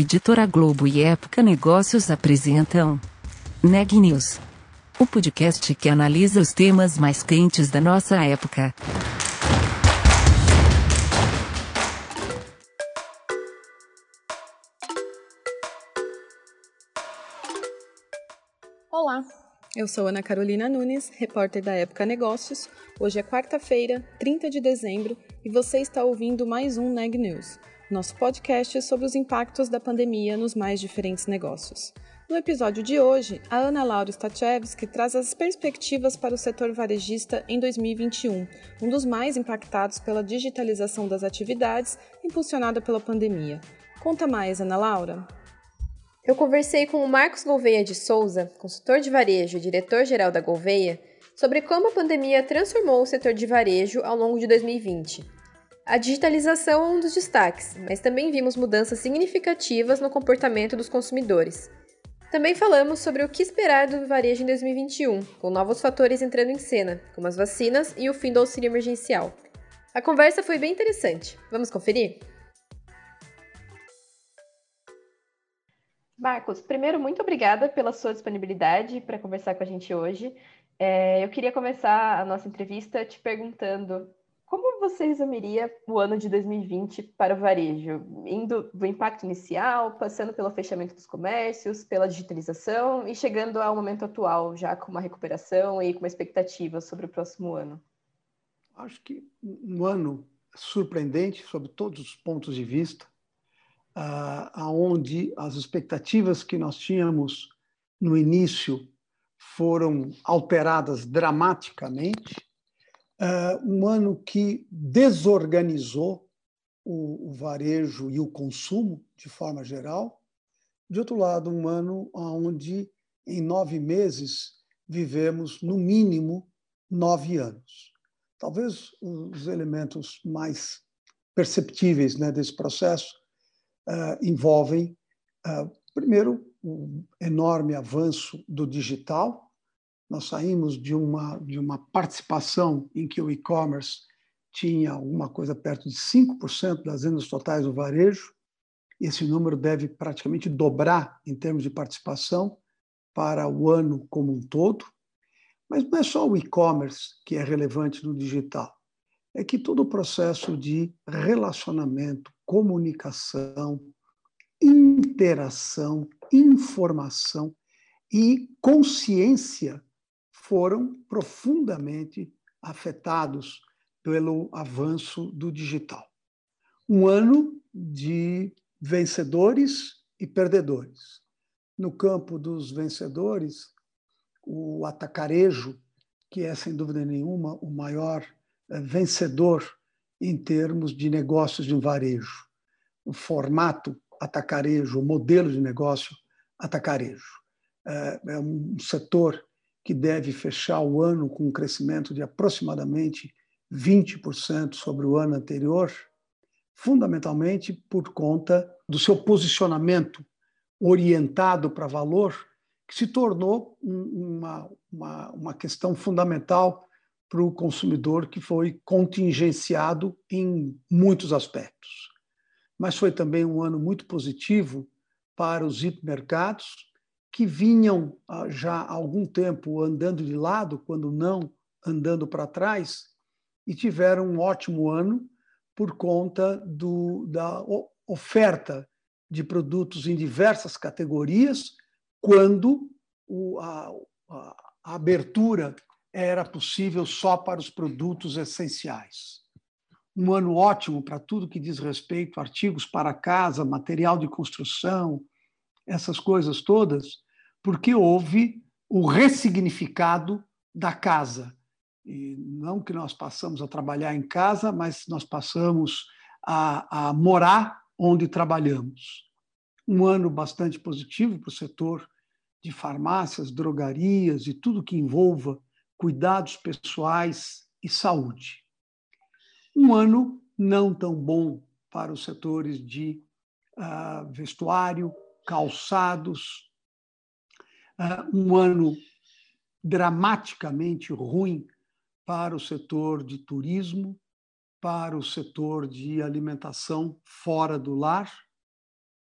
Editora Globo e Época Negócios apresentam Neg News, o podcast que analisa os temas mais quentes da nossa época. Olá, eu sou Ana Carolina Nunes, repórter da Época Negócios. Hoje é quarta-feira, 30 de dezembro, e você está ouvindo mais um Neg News nosso podcast sobre os impactos da pandemia nos mais diferentes negócios. No episódio de hoje, a Ana Laura Stachewski traz as perspectivas para o setor varejista em 2021, um dos mais impactados pela digitalização das atividades impulsionada pela pandemia. Conta mais, Ana Laura. Eu conversei com o Marcos Gouveia de Souza, consultor de varejo e diretor-geral da Gouveia, sobre como a pandemia transformou o setor de varejo ao longo de 2020 a digitalização é um dos destaques, mas também vimos mudanças significativas no comportamento dos consumidores. Também falamos sobre o que esperar do varejo em 2021, com novos fatores entrando em cena, como as vacinas e o fim do auxílio emergencial. A conversa foi bem interessante. Vamos conferir? Marcos, primeiro, muito obrigada pela sua disponibilidade para conversar com a gente hoje. É, eu queria começar a nossa entrevista te perguntando como você resumiria o ano de 2020 para o varejo? Indo do impacto inicial, passando pelo fechamento dos comércios, pela digitalização e chegando ao momento atual, já com uma recuperação e com uma expectativa sobre o próximo ano? Acho que um ano surpreendente sob todos os pontos de vista, uh, aonde as expectativas que nós tínhamos no início foram alteradas dramaticamente um ano que desorganizou o, o, varejo e o consumo de forma geral. De outro lado, um ano onde, em nove meses, vivemos, no mínimo, nove anos. Talvez os elementos mais perceptíveis né, desse processo uh, envolvem, uh, primeiro, o enorme avanço do digital, nós saímos de uma, de uma participação em que o e-commerce tinha alguma coisa perto de 5% das vendas totais do varejo. Esse número deve praticamente dobrar em termos de participação para o ano como um todo. Mas não é só o e-commerce que é relevante no digital. É que todo o processo de relacionamento, comunicação, interação, informação e consciência foram profundamente afetados pelo avanço do digital. Um ano de vencedores e perdedores. No campo dos vencedores, o atacarejo, que é sem dúvida nenhuma o maior eh, vencedor em termos de negócios de varejo. O formato atacarejo, o modelo de negócio atacarejo. Eh, é um setor que deve fechar o ano com um crescimento de aproximadamente 20% sobre o ano anterior, fundamentalmente por conta do seu posicionamento orientado para valor, que se tornou uma, uma, uma questão fundamental para o consumidor, que foi contingenciado em muitos aspectos. Mas foi também um ano muito positivo para os hipermercados, que vinham ah, já há algum tempo andando de lado, quando não andando para trás, e tiveram um ótimo ano por conta do, da oferta de produtos em diversas categorias, quando o, a, a abertura era possível só para os produtos essenciais. Um ano ótimo para tudo que diz respeito a artigos para casa, material de construção, essas coisas todas, porque houve o ressignificado da casa. E não que nós passamos a trabalhar em casa, mas nós passamos a, a morar onde trabalhamos. Um ano bastante positivo para o setor de farmácias, drogarias e tudo que envolva cuidados pessoais e saúde. Um ano não tão bom para os setores de uh, vestuário, calçados, uh, um ano dramaticamente ruim para o setor de turismo, para o setor de alimentação fora do lar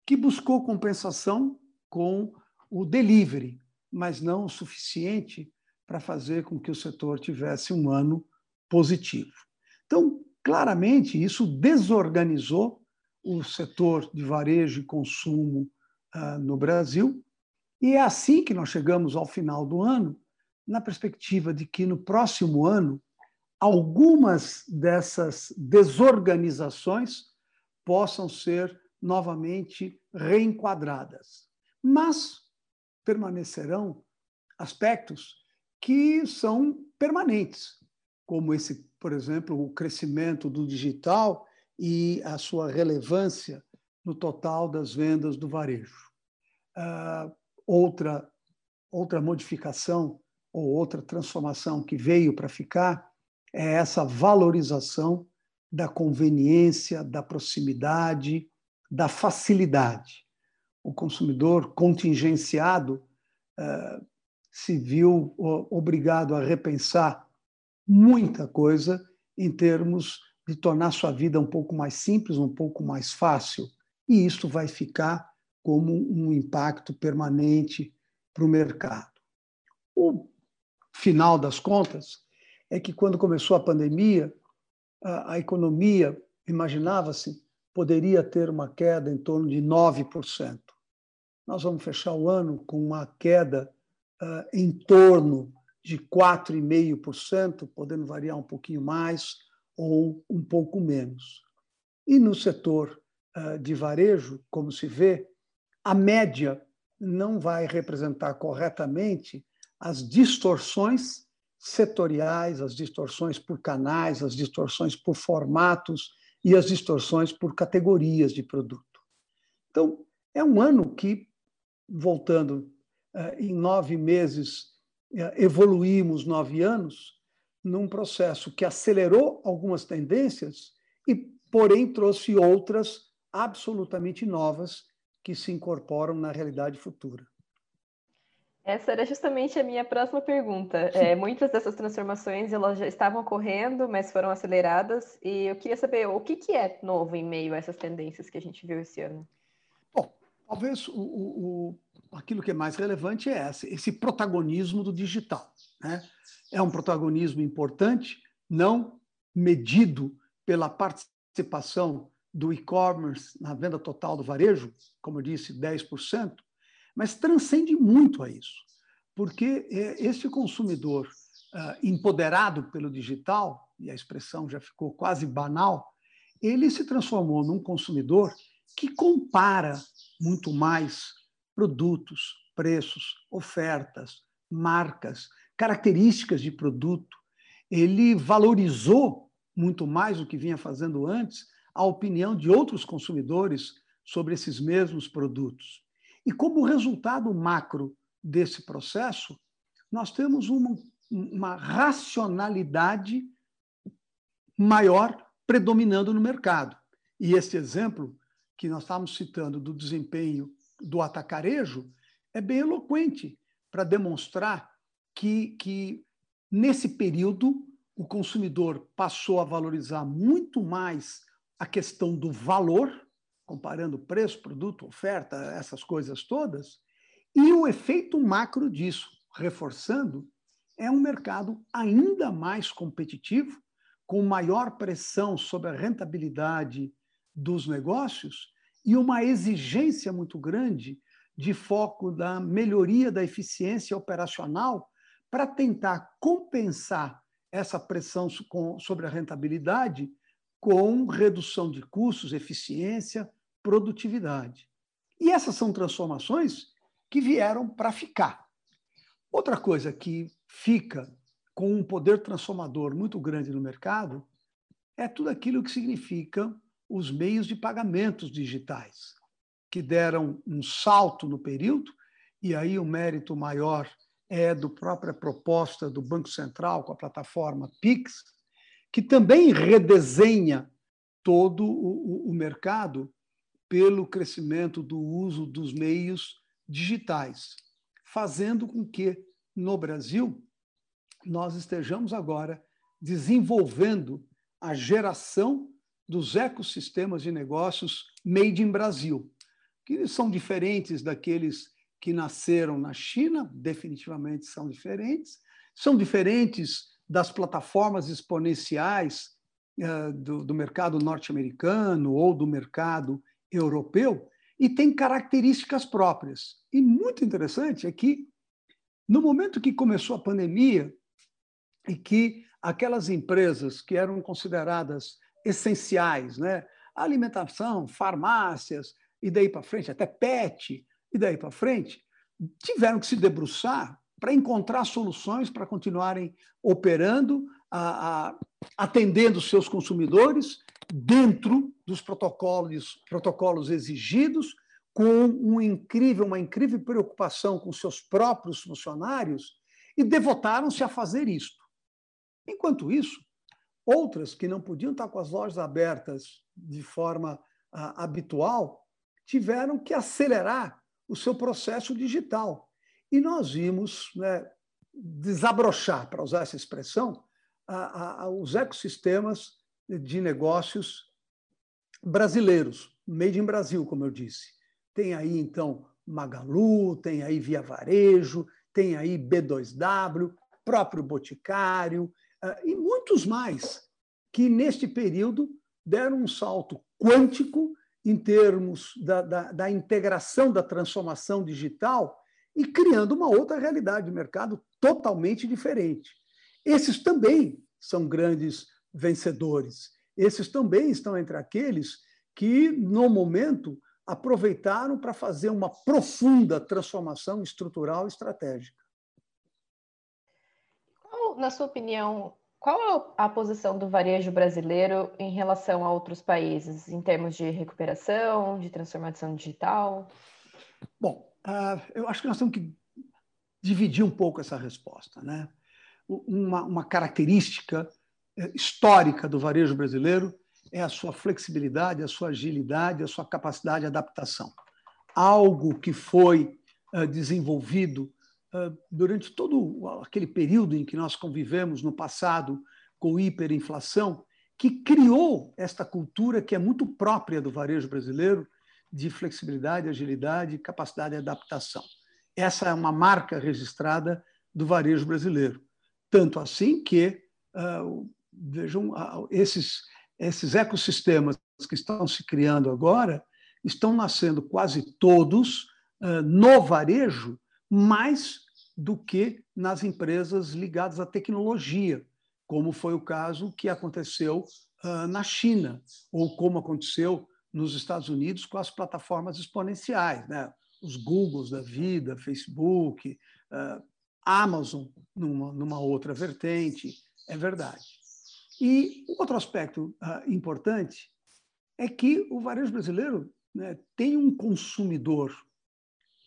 que buscou compensação com o delivery, mas não o suficiente para fazer com que o setor tivesse um ano positivo. Então, claramente, isso desorganizou o setor de varejo e consumo uh, no Brasil, e é assim que nós chegamos ao final do ano, na perspectiva de que no próximo ano algumas dessas desorganizações possam ser novamente reenquadradas. Mas permanecerão aspectos que são permanentes, como esse, por exemplo, o crescimento do digital e a sua relevância no total das vendas do varejo. Uh, outra, outra modificação ou outra transformação que veio para ficar é essa valorização da conveniência, da proximidade, da facilidade. O consumidor contingenciado uh, se viu obrigado a repensar muita coisa em termos de tornar sua vida um pouco mais simples, um pouco mais fácil. E isso vai ficar como um impacto permanente para o mercado. O final das contas é que, quando começou a pandemia, a, a economia, imaginava-se, poderia ter uma queda em torno de 9%. Nós vamos fechar o ano com uma queda uh, em torno de 4,5%, podendo variar um pouquinho mais ou um pouco menos. E no setor de varejo, como se vê, a média não vai representar corretamente as distorções setoriais, as distorções por canais, as distorções por formatos e as distorções por categorias de produto. Então, é um ano que, voltando eh, em nove meses, eh, evoluímos nove anos num processo que acelerou algumas tendências e, porém, trouxe outras absolutamente novas que se incorporam na realidade futura. Essa era justamente a minha próxima pergunta. É, muitas dessas transformações elas já estavam ocorrendo, mas foram aceleradas. E eu queria saber o que, que é novo em meio a essas tendências que a gente viu esse ano. Bom, talvez o, o, aquilo que é mais relevante é esse, esse protagonismo do digital. Né? É um protagonismo importante, não medido pela participação do e-commerce na venda total do varejo, como eu disse, 10%, mas transcende muito a isso, porque é, esse consumidor ah, empoderado pelo digital, e a expressão já ficou quase banal, ele se transformou num consumidor que compara muito mais produtos, preços, ofertas, marcas, características de produto. Ele valorizou muito mais do que vinha fazendo antes a opinião de outros consumidores sobre esses mesmos produtos. E como resultado macro desse processo, nós temos uma, uma racionalidade maior predominando no mercado. E esse exemplo que nós estávamos citando do desempenho do atacarejo é bem eloquente para demonstrar que, que, nesse período, o consumidor passou a valorizar muito mais a questão do valor comparando preço, produto, oferta, essas coisas todas, e o efeito macro disso, reforçando, é um mercado ainda mais competitivo, com maior pressão sobre a rentabilidade dos negócios e uma exigência muito grande de foco da melhoria da eficiência operacional para tentar compensar essa pressão sobre a rentabilidade com redução de custos, eficiência, produtividade. E essas são transformações que vieram para ficar. Outra coisa que fica com um poder transformador muito grande no mercado é tudo aquilo que significa os meios de pagamentos digitais, que deram um salto no período, e aí o mérito maior é do própria proposta do Banco Central com a plataforma Pix, que também redesenha todo o, o mercado pelo crescimento do uso dos meios digitais, fazendo com que, no Brasil, nós estejamos agora desenvolvendo a geração dos ecossistemas de negócios made in Brasil, que são diferentes daqueles que nasceram na China, definitivamente são diferentes, são diferentes das plataformas exponenciais uh, do, do mercado norte-americano ou do mercado europeu, e têm características próprias. E muito interessante é que, no momento que começou a pandemia, e que aquelas empresas que eram consideradas essenciais, né? alimentação, farmácias, e daí para frente, até PET, e daí para frente, tiveram que se debruçar para encontrar soluções para continuarem operando, a, a, atendendo seus consumidores dentro dos protocolos, protocolos exigidos, com um incrível, uma incrível preocupação com seus próprios funcionários, e devotaram-se a fazer isto. Enquanto isso, outras que não podiam estar com as lojas abertas de forma ah, habitual tiveram que acelerar o seu processo digital. E nós vimos né, desabrochar, para usar essa expressão, a, a, os ecossistemas de negócios brasileiros, made in Brasil, como eu disse. Tem aí, então, Magalu, tem aí Via Varejo, tem aí B2W, próprio Boticário, ah, e muitos mais, que neste período deram um salto quântico em termos da, da, da integração da transformação digital e criando uma outra realidade de mercado totalmente diferente. Esses também são grandes vencedores. Esses também estão entre aqueles que, no momento, aproveitaram para fazer uma profunda transformação estrutural e estratégica na sua opinião, qual é a posição do varejo brasileiro em relação a outros países, em termos de recuperação, de transformação digital? Bom, uh, eu acho que nós temos que dividir um pouco essa resposta. Né? Uma, uma característica eh, histórica do varejo brasileiro é a sua flexibilidade, a sua agilidade, a sua capacidade de adaptação. Algo que foi uh, desenvolvido ah, durante todo aquele período em que nós convivemos no passado com hiperinflação, que criou esta cultura que é muito própria do varejo brasileiro de flexibilidade, agilidade capacidade de adaptação. Essa é uma marca registrada do varejo brasileiro. Tanto assim que, uh, vejam, uh, esses, esses ecossistemas que estão se criando agora estão nascendo quase todos uh, no varejo mais do que nas empresas ligadas à tecnologia, como foi o caso que aconteceu na China, ou como aconteceu nos Estados Unidos com as plataformas exponenciais, né? os Googles da vida, Facebook, uh, Amazon numa, numa outra vertente, é verdade. E outro aspecto uh, importante é que o varejo brasileiro né, tem um consumidor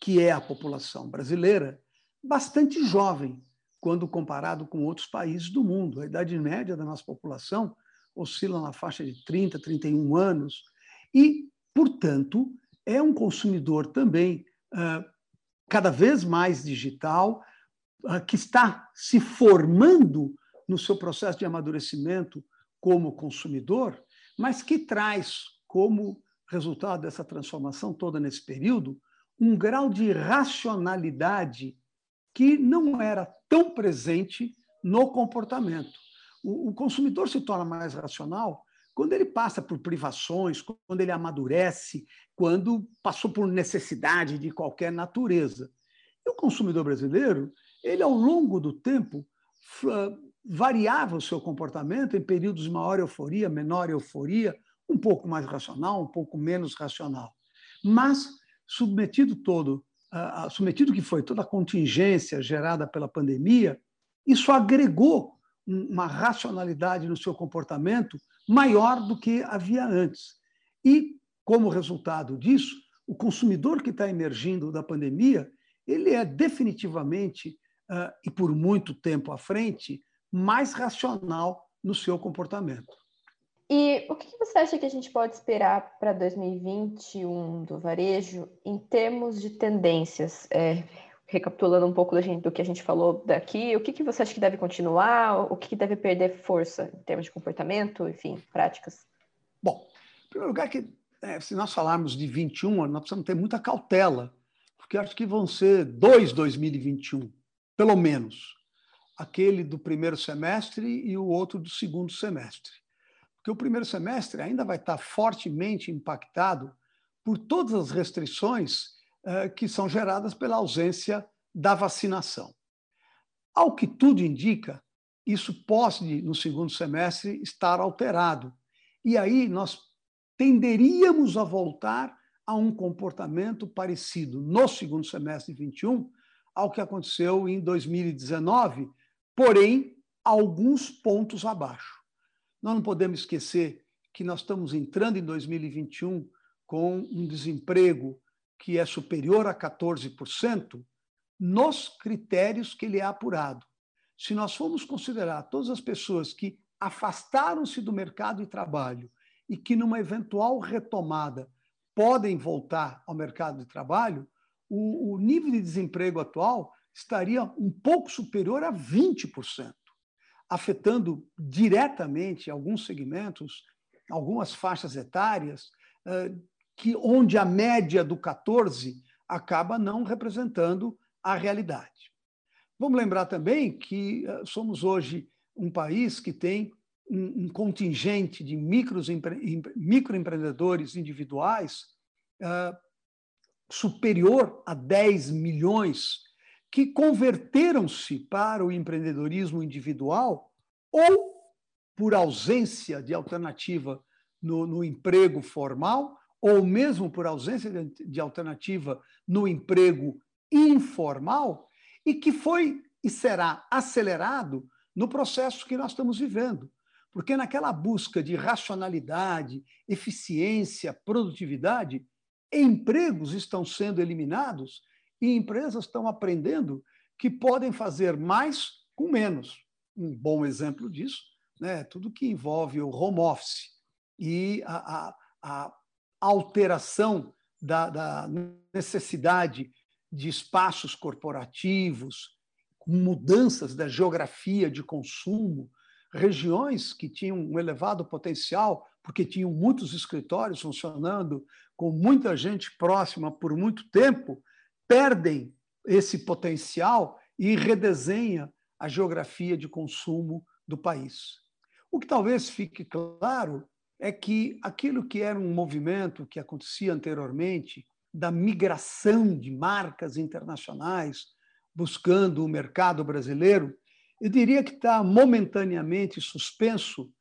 que é a população brasileira, bastante jovem, quando comparado com outros países do mundo. A idade média da nossa população oscila na faixa de 30, 31 anos, e, portanto, é um consumidor também uh, cada vez mais digital, uh, que está se formando no seu processo de amadurecimento como consumidor, mas que traz como resultado dessa transformação toda nesse período um grau de racionalidade que não era tão presente no comportamento. O consumidor se torna mais racional quando ele passa por privações, quando ele amadurece, quando passou por necessidade de qualquer natureza. E o consumidor brasileiro, ele ao longo do tempo variava o seu comportamento em períodos de maior euforia, menor euforia, um pouco mais racional, um pouco menos racional. Mas submetido todo, submetido que foi toda a contingência gerada pela pandemia, isso agregou uma racionalidade no seu comportamento maior do que havia antes. E, como resultado disso, o consumidor que está emergindo da pandemia, ele é definitivamente, uh, e por muito tempo à frente, mais racional no seu comportamento. E o que você acha que a gente pode esperar para 2021 do varejo em termos de tendências? É, recapitulando um pouco do que a gente falou daqui, o que, que você acha que deve continuar, o que, que deve perder força em termos de comportamento, enfim, práticas? Bom, em primeiro lugar, que é, se nós falarmos de 21, nós precisamos ter muita cautela, porque acho que vão ser dois 2021, pelo menos. Aquele do primeiro semestre e o outro do segundo semestre. Porque o primeiro semestre ainda vai estar fortemente impactado por todas as restrições que são geradas pela ausência da vacinação. Ao que tudo indica, isso pode, no segundo semestre, estar alterado. E aí nós tenderíamos a voltar a um comportamento parecido no segundo semestre de 21 ao que aconteceu em 2019, porém, alguns pontos abaixo. Nós não podemos esquecer que nós estamos entrando em 2021 com um desemprego que é superior a 14%, nos critérios que ele é apurado. Se nós formos considerar todas as pessoas que afastaram-se do mercado de trabalho e que, numa eventual retomada, podem voltar ao mercado de trabalho, o, o nível de desemprego atual estaria um pouco superior a 20%, afetando diretamente alguns segmentos, algumas faixas etárias, que onde a média do 14 acaba não representando a realidade. Vamos lembrar também que eh, somos hoje um país que tem um, contingente de microempreendedores individuais uh, superior a 10 milhões que converteram-se para o empreendedorismo individual ou por ausência de alternativa no, no emprego formal ou mesmo por ausência de, alternativa no emprego informal e que foi e será acelerado no processo que nós estamos vivendo. Porque naquela busca de racionalidade, eficiência, produtividade, empregos estão sendo eliminados e empresas estão aprendendo que podem fazer mais com menos. Um bom exemplo disso, né, tudo que envolve o home office e a, a, a alteração da, da necessidade de espaços corporativos, mudanças da geografia de consumo, regiões que tinham um elevado potencial, porque tinham muitos escritórios funcionando, com muita gente próxima por muito tempo, perdem esse potencial e redesenha a geografia de consumo do país. O que talvez fique claro é que aquilo que era um movimento que acontecia anteriormente, da migração de marcas internacionais buscando o mercado brasileiro, eu diria que está momentaneamente suspenso.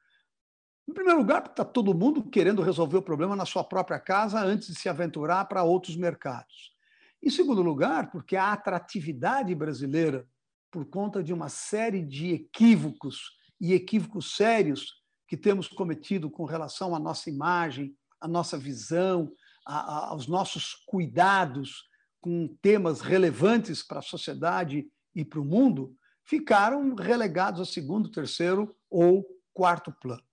Em primeiro lugar, porque está todo mundo querendo resolver o problema na sua própria casa antes de se aventurar para outros mercados. Em segundo lugar, porque a atratividade brasileira, por conta de uma série de equívocos e equívocos sérios que temos cometido com relação à nossa imagem, à nossa visão, a, a, aos nossos cuidados com temas relevantes para a sociedade e para o mundo, ficaram relegados a segundo, terceiro ou quarto plano.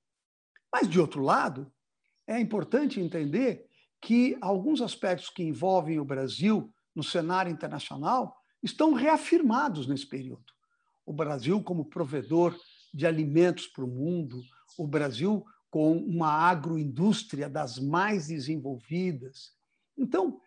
Mas, de outro lado, é importante entender que alguns aspectos que envolvem o Brasil no cenário internacional estão reafirmados nesse período. O Brasil, como provedor de alimentos para o mundo, o Brasil com uma agroindústria das mais desenvolvidas. Então,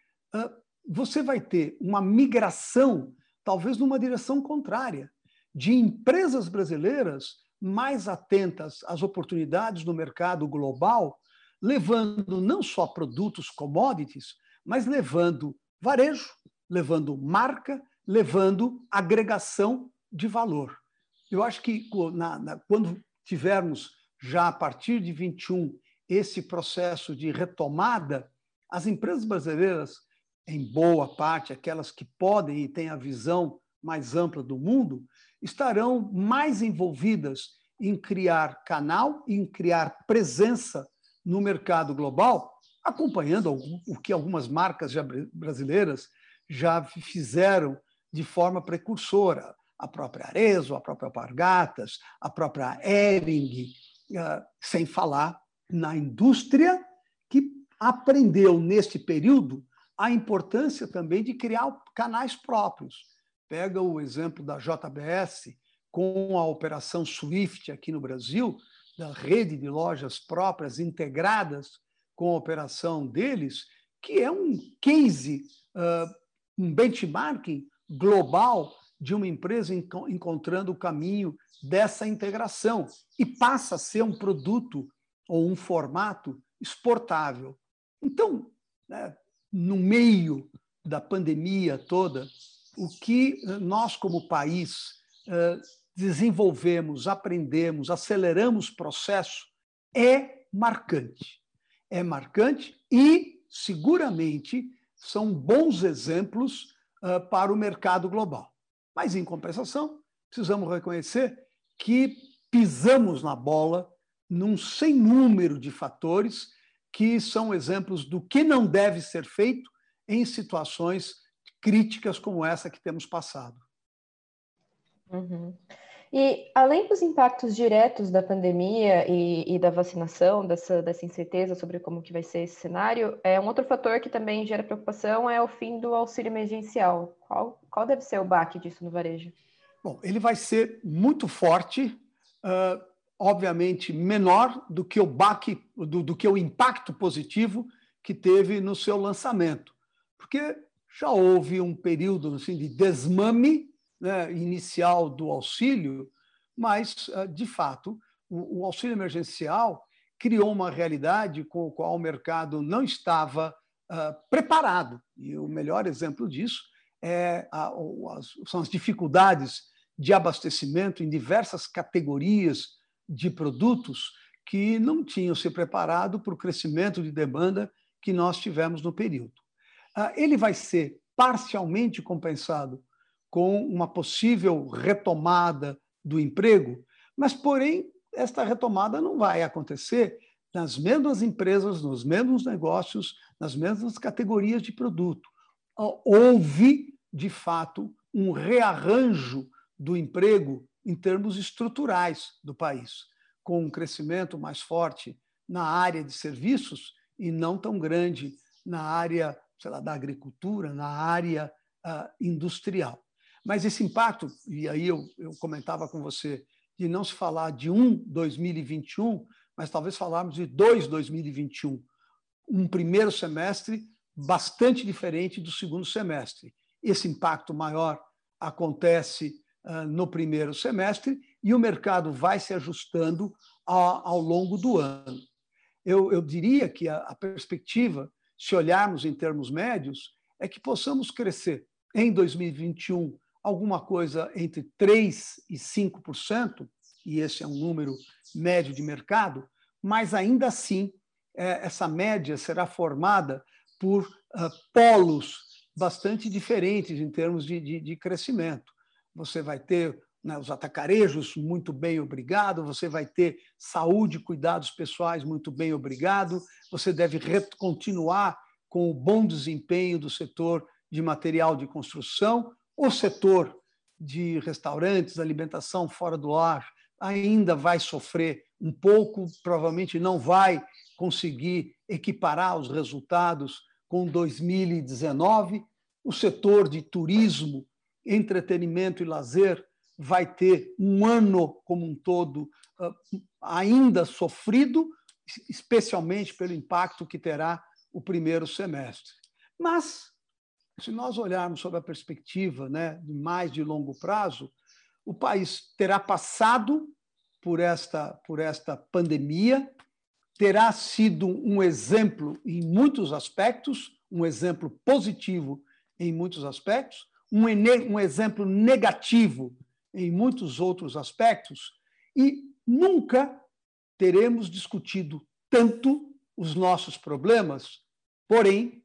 você vai ter uma migração, talvez numa direção contrária, de empresas brasileiras mais atentas às oportunidades do mercado global, levando não só produtos commodities, mas levando varejo, levando marca, levando agregação de valor. Eu acho que na, na, quando tivermos já a partir de 21 esse processo de retomada, as empresas brasileiras, em boa parte, aquelas que podem e têm a visão mais ampla do mundo, estarão mais envolvidas em criar canal, em criar presença no mercado global, acompanhando o que algumas marcas brasileiras já fizeram de forma precursora. A própria Arezo, a própria Alpargatas, a própria Ering, sem falar na indústria que aprendeu neste período a importância também de criar canais próprios. Pega o exemplo da JBS com a operação Swift aqui no Brasil, da rede de lojas próprias integradas com a operação deles, que é um case, uh, um benchmarking global de uma empresa encontrando o caminho dessa integração e passa a ser um produto ou um formato exportável. Então, né, no meio da pandemia toda, o que nós, como país, desenvolvemos, aprendemos, aceleramos o processo é marcante. É marcante e, seguramente, são bons exemplos para o mercado global. Mas, em compensação, precisamos reconhecer que pisamos na bola num sem número de fatores que são exemplos do que não deve ser feito em situações críticas como essa que temos passado. Uhum. E além dos impactos diretos da pandemia e, e, da vacinação, dessa, dessa incerteza sobre como que vai ser esse cenário, é um outro fator que também gera preocupação é o fim do auxílio emergencial. Qual, qual deve ser o baque disso no varejo? Bom, ele vai ser muito forte, uh, obviamente menor do que o baque, do, do que o impacto positivo que teve no seu lançamento, porque já houve um período assim, de desmame né, inicial do auxílio, mas, ah, de fato, o, auxílio emergencial criou uma realidade com a qual o mercado não estava uh, preparado. E o melhor exemplo disso é a, as, são as dificuldades de abastecimento em diversas categorias de produtos que não tinham se preparado para o crescimento de demanda que nós tivemos no período. Uh, ele vai ser parcialmente compensado com uma possível retomada do emprego, mas, porém, esta retomada não vai acontecer nas mesmas empresas, nos mesmos negócios, nas mesmas categorias de produto. Houve, de fato, um rearranjo do emprego em termos estruturais do país, com um crescimento mais forte na área de serviços e não tão grande na área sei lá, da agricultura, na área uh, industrial. Mas esse impacto, e aí eu, eu comentava com você, de não se falar de um 2021, mas talvez falarmos de dois 2021. Um primeiro semestre bastante diferente do segundo semestre. Esse impacto maior acontece uh, no primeiro semestre e o mercado vai se ajustando ao, ao longo do ano. Eu, eu diria que a, a perspectiva, se olharmos em termos médios, é que possamos crescer em 2021 alguma coisa entre 3% e 5%, e esse é um número médio de mercado, mas ainda assim é, essa média será formada por uh, polos bastante diferentes em termos de, de, de crescimento. Você vai ter né, os atacarejos muito bem obrigado, você vai ter saúde cuidados pessoais muito bem obrigado, você deve continuar com o bom desempenho do setor de material de construção, o setor de restaurantes, alimentação fora do ar, ainda vai sofrer um pouco, provavelmente não vai conseguir equiparar os resultados com 2019. O setor de turismo, entretenimento e lazer vai ter um ano como um todo ah, ainda sofrido, especialmente pelo impacto que terá o primeiro semestre. Mas se nós olharmos sobre a perspectiva né, de mais de longo prazo, o país terá passado por esta, por esta pandemia, terá sido um exemplo em muitos aspectos, um exemplo positivo em muitos aspectos, um, um exemplo negativo em muitos outros aspectos, e nunca teremos discutido tanto os nossos problemas, porém,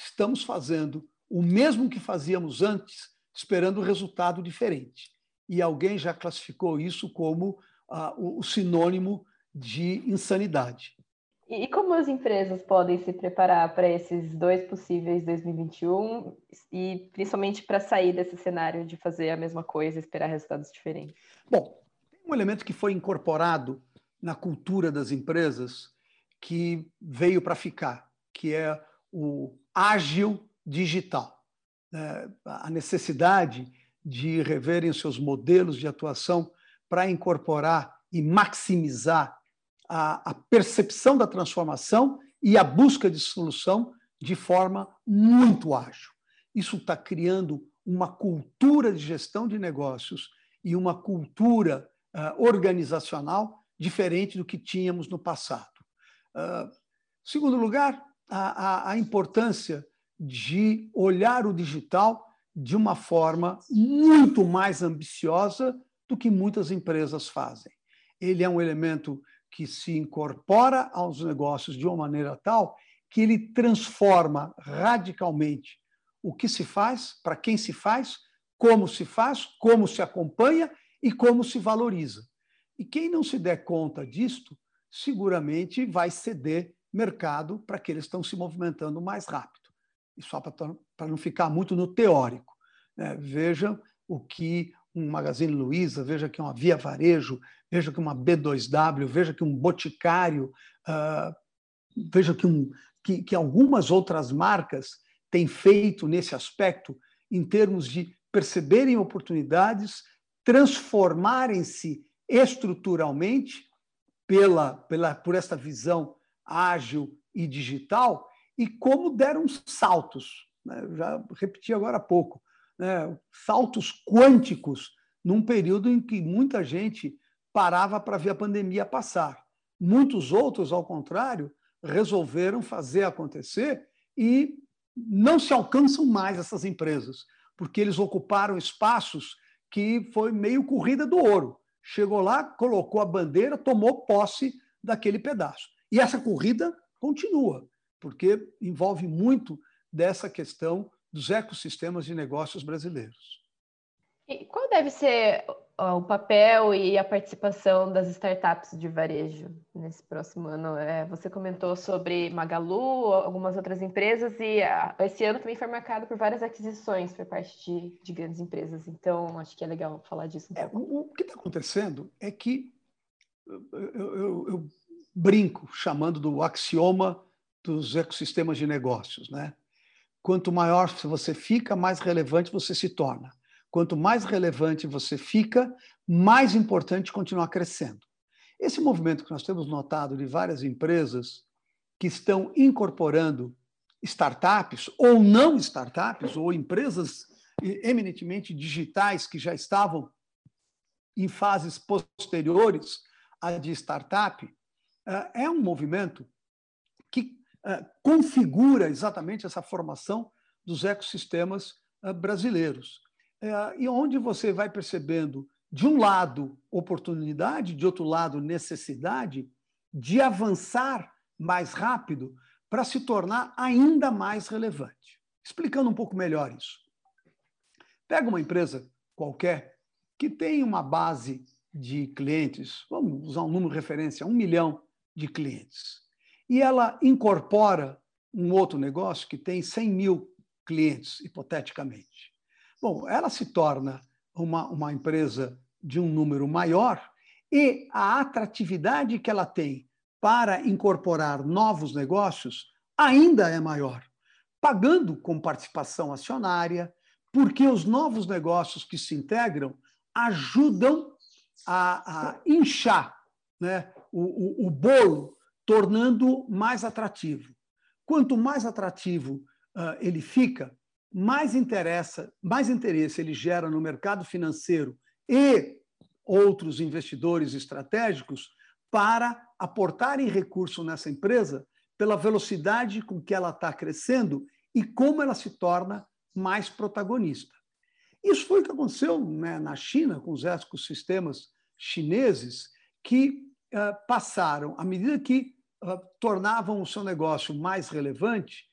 estamos fazendo o mesmo que fazíamos antes, esperando um resultado diferente. E alguém já classificou isso como ah, o sinônimo de insanidade. E como as empresas podem se preparar para esses dois possíveis 2021 e principalmente para sair desse cenário de fazer a mesma coisa e esperar resultados diferentes? Bom, tem um elemento que foi incorporado na cultura das empresas que veio para ficar, que é o ágil digital. É, a necessidade de reverem seus modelos de atuação para incorporar e maximizar a, a percepção da transformação e a busca de solução de forma muito ágil. Isso está criando uma cultura de gestão de negócios e uma cultura uh, organizacional diferente do que tínhamos no passado. Uh, segundo lugar, a, a, a importância de olhar o digital de uma forma muito mais ambiciosa do que muitas empresas fazem. Ele é um elemento que se incorpora aos negócios de uma maneira tal que ele transforma radicalmente o que se faz, para quem se faz, como se faz, como se acompanha e como se valoriza. E quem não se der conta disto, seguramente vai ceder mercado para que eles estão se movimentando mais rápido. E só para não ficar muito no teórico. Né? Veja o que um Magazine Luiza, veja que uma Via Varejo, veja que uma B2W, veja que um Boticário, uh, veja que, um, que, que algumas outras marcas têm feito nesse aspecto em termos de perceberem oportunidades, transformarem-se estruturalmente pela, pela, por esta visão ágil e digital e como deram saltos. Né? Já repeti agora há pouco. Né? Saltos quânticos num período em que muita gente parava para ver a pandemia passar. Muitos outros, ao contrário, resolveram fazer acontecer e não se alcançam mais essas empresas, porque eles ocuparam espaços que foi meio corrida do ouro. Chegou lá, colocou a bandeira, tomou posse daquele pedaço. E essa corrida continua, porque envolve muito dessa questão dos ecossistemas de negócios brasileiros. E qual deve ser o papel e a participação das startups de varejo nesse próximo ano? É, você comentou sobre Magalu, algumas outras empresas, e esse ano também foi marcado por várias aquisições por parte de, de grandes empresas. Então, acho que é legal falar disso um é, o, o, que está acontecendo é que eu, eu, eu brinco chamando do axioma dos ecossistemas de negócios, né? Quanto maior você fica, mais relevante você se torna. Quanto mais relevante você fica, mais importante continuar crescendo. Esse movimento que nós temos notado de várias empresas que estão incorporando startups ou não startups ou empresas eminentemente digitais que já estavam em fases posteriores à de startup, é, é um movimento que é, configura exatamente essa formação dos ecossistemas é, brasileiros e onde você vai percebendo, de um lado, oportunidade, de outro lado, necessidade de avançar mais rápido para se tornar ainda mais relevante. Explicando um pouco melhor isso. Pega uma empresa qualquer que tem uma base de clientes, vamos usar um número de referência, um milhão de clientes, e ela incorpora um outro negócio que tem 100 mil clientes, hipoteticamente. Bom, ela se torna uma, uma empresa de um número maior e a atratividade que ela tem para incorporar novos negócios ainda é maior, pagando com participação acionária, porque os novos negócios que se integram ajudam a, a inchar né, o, o, o, bolo, tornando mais atrativo. Quanto mais atrativo uh, ele fica, mais interessa, mais interesse ele gera no mercado financeiro e outros investidores estratégicos para aportarem recurso nessa empresa pela velocidade com que ela está crescendo e como ela se torna mais protagonista. Isso foi o que aconteceu né, na China com os ecossistemas chineses que passaram, à medida que uh, tornavam o seu negócio mais relevante,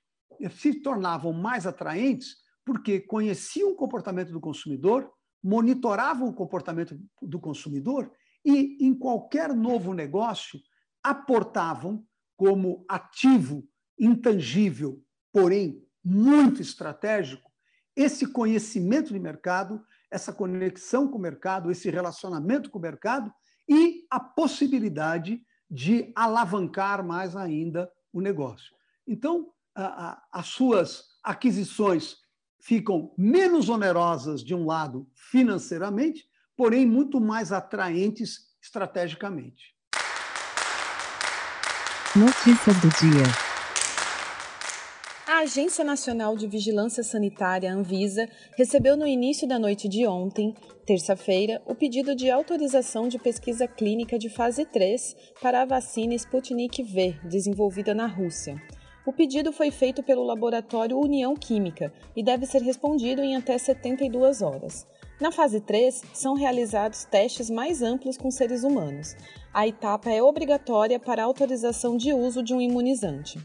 se tornavam mais atraentes porque conheciam o comportamento do consumidor, monitoravam o comportamento do consumidor e, em qualquer novo negócio, aportavam como ativo intangível, porém muito estratégico, esse conhecimento de mercado, essa conexão com o mercado, esse relacionamento com o mercado e a possibilidade de alavancar mais ainda o negócio. Então, as suas aquisições ficam menos onerosas de um lado financeiramente, porém muito mais atraentes estrategicamente. Notícias do dia. A Agência Nacional de Vigilância Sanitária, Anvisa, recebeu no início da noite de ontem, terça-feira, o pedido de autorização de pesquisa clínica de fase 3 para a vacina Sputnik V, desenvolvida na Rússia. O pedido foi feito pelo laboratório União Química e deve ser respondido em até 72 horas. Na fase 3, são realizados testes mais amplos com seres humanos. A etapa é obrigatória para a autorização de uso de um imunizante.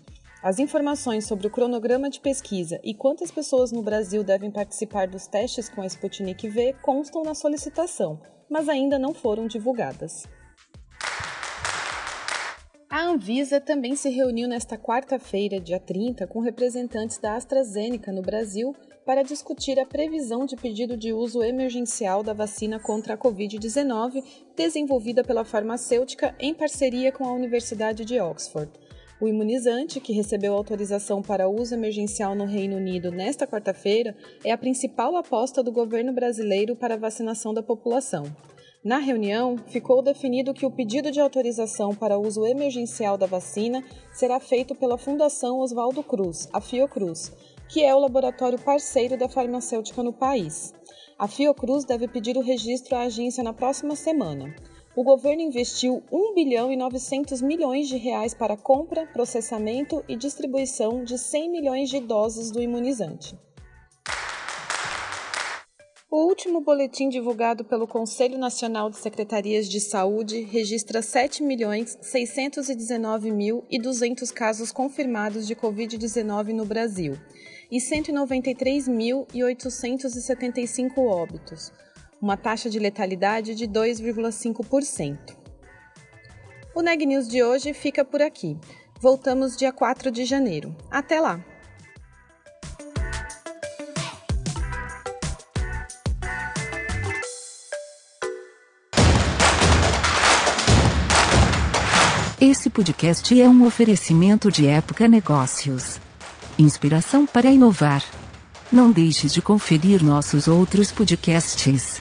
As informações sobre o cronograma de pesquisa e quantas pessoas no Brasil devem participar dos testes com a Sputnik V constam na solicitação, mas ainda não foram divulgadas. A Anvisa também se reuniu nesta quarta-feira, dia 30, com representantes da AstraZeneca no Brasil para discutir a previsão de pedido de uso emergencial da vacina contra a Covid-19 desenvolvida pela farmacêutica em parceria com a Universidade de Oxford. O imunizante, que recebeu autorização para uso emergencial no Reino Unido nesta quarta-feira, é a principal aposta do governo brasileiro para a vacinação da população. Na reunião, ficou definido que o pedido de autorização para uso emergencial da vacina será feito pela Fundação Oswaldo Cruz, a Fiocruz, que é o laboratório parceiro da farmacêutica no país. A Fiocruz deve pedir o registro à agência na próxima semana o governo investiu 1 bilhão e 900 milhões de reais para compra, processamento e distribuição de 100 milhões de doses do imunizante. O último boletim divulgado pelo Conselho Nacional de Secretarias de Saúde registra 7.619.200 casos confirmados de Covid-19 no Brasil e 193.875 óbitos uma taxa de letalidade de 2,5%. O Neg News de hoje fica por aqui. Voltamos dia 4 de janeiro. Até lá! Esse podcast é um oferecimento de Época Negócios. Inspiração para inovar. Não deixe de conferir nossos outros podcasts.